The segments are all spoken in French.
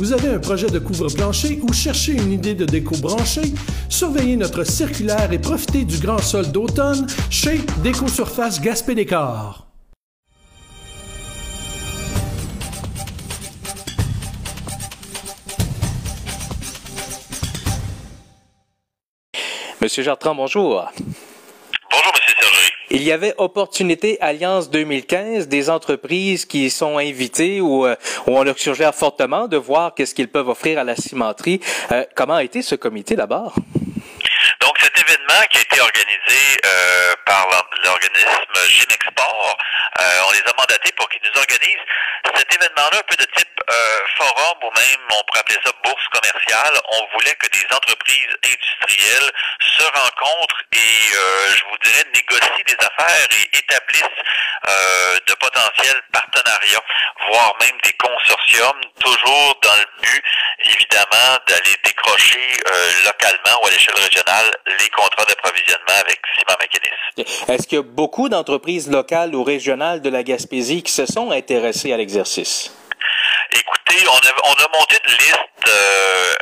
Vous avez un projet de couvre-plancher ou cherchez une idée de déco branchée? Surveillez notre circulaire et profitez du grand sol d'automne chez Déco Surface Gaspé Décor. Monsieur Jartrand, bonjour. Il y avait Opportunité Alliance 2015, des entreprises qui sont invitées ou euh, où on leur suggère fortement de voir qu'est-ce qu'ils peuvent offrir à la cimenterie. Euh, comment a été ce comité d'abord? Donc, cet événement qui a été organisé euh, l'organisme euh, on les a mandatés pour qu'ils nous organisent cet événement-là, un peu de type euh, forum ou même, on pourrait appeler ça bourse commerciale. On voulait que des entreprises industrielles se rencontrent et, euh, je vous dirais, négocient des affaires et établissent euh, de potentiels partenariats, voire même des consortiums, toujours dans le but, évidemment, d'aller décrocher euh, localement ou à l'échelle régionale les contrats d'approvisionnement avec Simon McInnes. Est-ce qu'il y a beaucoup d'entreprises locales ou régionales de la Gaspésie qui se sont intéressées à l'exercice? Écoutez, on a, on a monté une liste euh,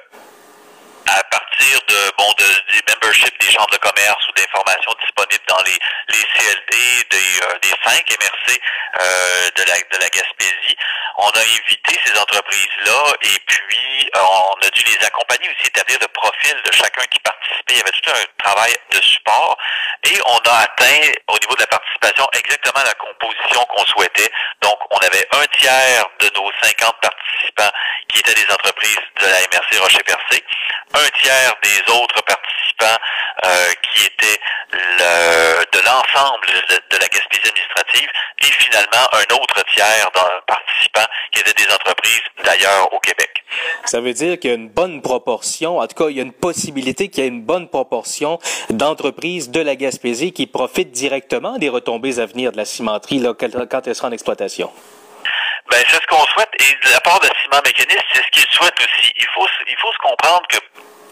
bon de, des memberships des chambres de commerce ou d'informations disponibles dans les, les CLD des, euh, des cinq MRC euh, de, la, de la Gaspésie. On a invité ces entreprises-là et puis euh, on a dû les accompagner aussi, établir le profil de chacun qui participait. Il y avait tout un travail de support et on a atteint au niveau de la participation exactement la composition qu'on souhaitait. Donc, on avait un tiers de nos 50 participants qui étaient des entreprises de la MRC Rocher-Percé, un tiers des autres participants euh, qui étaient le, de l'ensemble de, la Gaspésie administrative et finalement un autre tiers de participants qui étaient des entreprises d'ailleurs au Québec. Ça veut dire qu'il y a une bonne proportion, en tout cas, il y a une possibilité qu'il y ait une bonne proportion d'entreprises de la Gaspésie qui profitent directement des retombées à venir de la cimenterie là, quand elle sera en exploitation. Ben, c'est ce qu'on souhaite. Et de la part de Ciment Mécaniste, c'est ce qu'ils souhaitent aussi. Il faut, il faut se comprendre que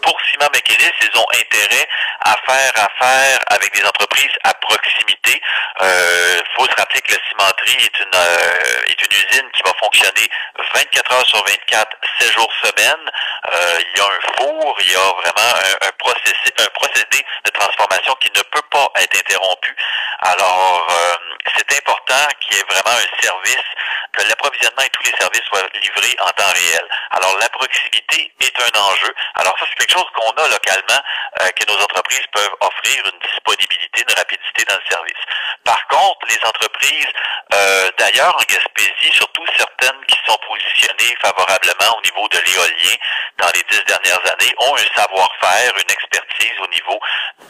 pour Ciment Mécaniste, ils ont intérêt à faire affaire avec des entreprises à proximité. Il euh, faut se rappeler que la cimenterie est une, euh, est une usine qui va fonctionner 24 heures sur 24, 7 jours semaine. Euh, il y a un four, il y a vraiment un, un, procédé, un procédé de transformation qui ne peut pas être interrompu. Alors, euh, c'est important qu'il y ait vraiment un service, que l'approvisionnement et tous les services soient livrés en temps réel. Alors, la proximité est un enjeu. Alors, ça, c'est quelque chose qu'on a localement, euh, que nos entreprises peuvent offrir une disponibilité, une rapidité dans le service. Par contre, les entreprises, euh, d'ailleurs en Gaspésie, surtout certaines qui sont positionnées favorablement au niveau de l'éolien dans les dix dernières années, ont un savoir-faire, une expertise au niveau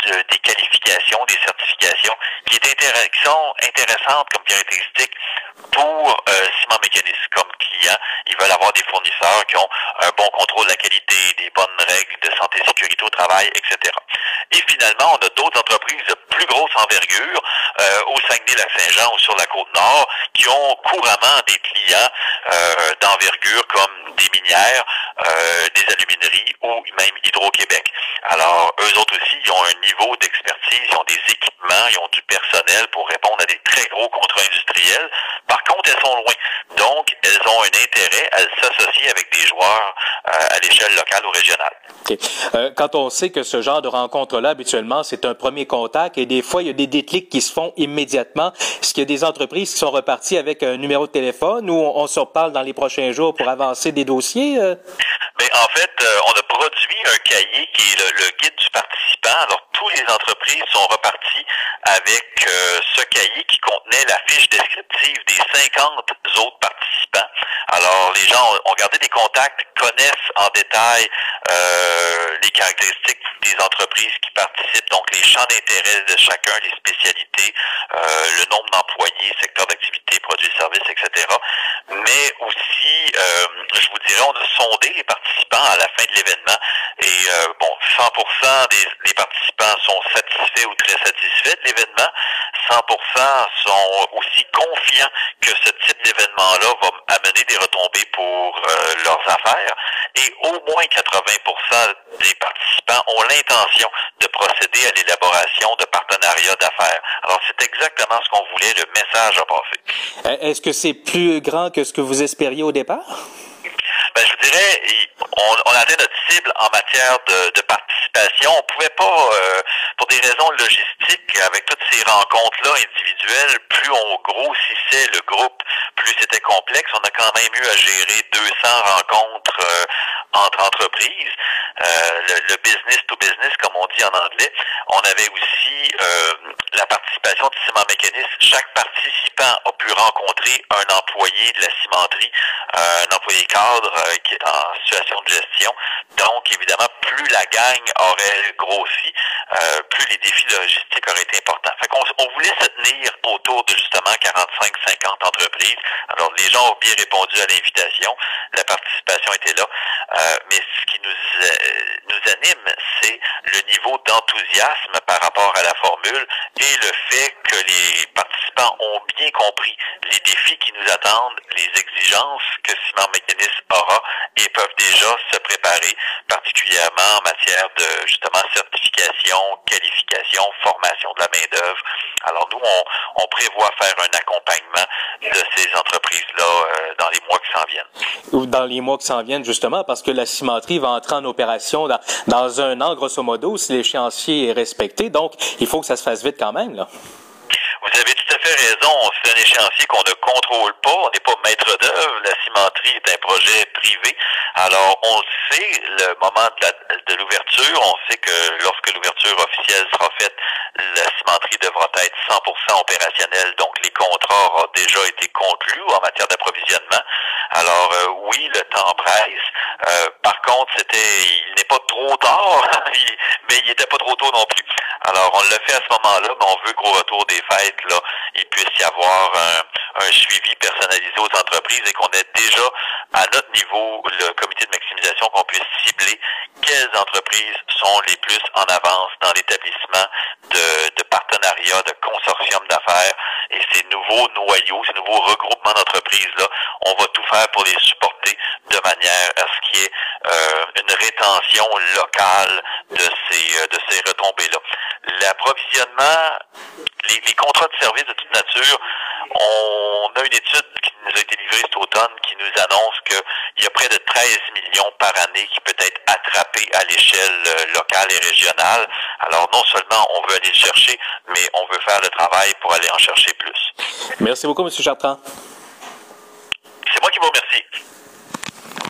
de, des qualifications, des certifications, qui, est qui sont intéressantes comme caractéristiques pour euh, Ciment Mécanisme comme client. Ils veulent avoir des fournisseurs qui ont un bon contrôle de la qualité, des bonnes règles de santé et sécurité au travail, etc. Et finalement, on a d'autres entreprises de plus grosse envergure euh, au Saguenay-Lac-Saint-Jean ou sur la Côte-Nord qui ont couramment des clients euh, d'envergure comme des minières, euh, des alumineries ou même Hydro-Québec. Alors, eux autres aussi, ils ont un niveau d'expertise, ils ont des équipements, ils ont du personnel pour répondre à des très gros contrats industriels. Elles sont loin. Donc, elles ont un intérêt à s'associer avec des joueurs euh, à l'échelle locale ou régionale. Okay. Euh, quand on sait que ce genre de rencontre-là, habituellement, c'est un premier contact et des fois, il y a des déclics qui se font immédiatement. Est-ce qu'il y a des entreprises qui sont reparties avec un numéro de téléphone ou on, on se reparle dans les prochains jours pour avancer des dossiers? Euh? Mais en fait, on a produit un cahier qui est le, le, guide du participant. Alors, tous les entreprises sont reparties avec ce cahier qui contenait la fiche des 50 autres participants. Alors, les gens ont, gardé des contacts, connaissent en détail euh, les caractéristiques des entreprises qui participent, donc les champs d'intérêt de chacun, les spécialités, euh, le nombre d'employés, secteur d'activité, produits, services, etc. Mais aussi, euh, je vous dirais, on a sondé les participants à la fin de l'événement et euh, bon, 100% des, des, participants sont satisfaits ou très satisfaits de l'événement. 100% sont aussi confiants que ce type d'événement-là va amener des retombées pour euh, leurs affaires et au moins 80% des participants ont l'intention de procéder à l'élaboration de partenariats d'affaires. Alors c'est exactement ce qu'on voulait, le message a passé. Est-ce que c'est plus grand que ce que vous espériez au départ? Ben, je vous dirais, flexible en matière de, de participation. On pouvait pas, euh, pour des raisons logistiques, avec toutes ces rencontres-là individuelles, plus on grossissait le groupe, plus c'était complexe. On a quand même eu à gérer 200 rencontres euh, entre entreprises, euh, le, business to business, comme on dit en anglais. On avait aussi euh, la participation de Ciment Mécanisme. Chaque participant a pu rencontrer un employé de la cimenterie, un employé cadre qui est en situation de gestion. Donc, évidemment, plus la gang aurait grossi, plus les défis logistiques auraient été importants. Fait qu'on on voulait se tenir autour de justement 45-50 entreprises. Alors, les gens ont bien répondu à l'invitation. La participation était là. Euh, mais ce qui nous, euh, nous anime, c'est le niveau d'enthousiasme par rapport à la formule et le fait que les participants ont bien compris les défis qui nous attendent, les exigences que Ciment Mécanisme aura et peuvent déjà se préparer, particulièrement en matière de justement certification, qualification, formation de la main-d'œuvre. Alors nous, on, on, prévoit faire un accompagnement de ces entreprises-là euh, dans les mois qui s'en viennent. Dans les mois qui s'en viennent, justement, parce que la cimenterie va entrer en opération dans, dans un an, grosso modo, si l'échéancier est respecté. Donc, il faut que ça se fasse vite quand même. Là. Raison. C'est un échéancier qu'on ne contrôle pas. On n'est pas maître d'œuvre. La cimenterie est un projet privé. Alors, on sait le moment de l'ouverture. On sait que lorsque l'ouverture officielle sera faite, la cimenterie devra être 100% opérationnelle. Donc, les contrats auront déjà été conclus en matière d'approvisionnement. Alors, euh, oui, le temps presse. Euh, par contre, c'était, pas trop tard, mais il n'était pas trop tôt non plus. Alors, on l'a fait à ce moment-là, mais on veut qu'au retour des fêtes, là, il puisse y avoir un, un suivi personnalisé aux entreprises et qu'on ait déjà à notre niveau le comité de maximisation qu'on puisse cibler quelles entreprises sont les plus en avance dans l'établissement de, de partenariats, de consortiums d'affaires et ces nouveaux noyaux, ces nouveaux regroupements d'entreprises-là, on va tout faire pour les supporter de manière à ce qu'il y ait euh, une rétention locale de ces, euh, de ces retombées-là. L'approvisionnement, les, les contrats de services de toute nature, on a une étude qui nous a été livrée cet automne qui nous annonce qu'il y a près de 13 millions par année qui peut être attrapé à l'échelle euh, locale et régionale. Alors non seulement on veut aller le chercher, mais on veut faire le travail pour aller en chercher plus. Merci beaucoup, M. Chartrand. C'est moi qui vous remercie.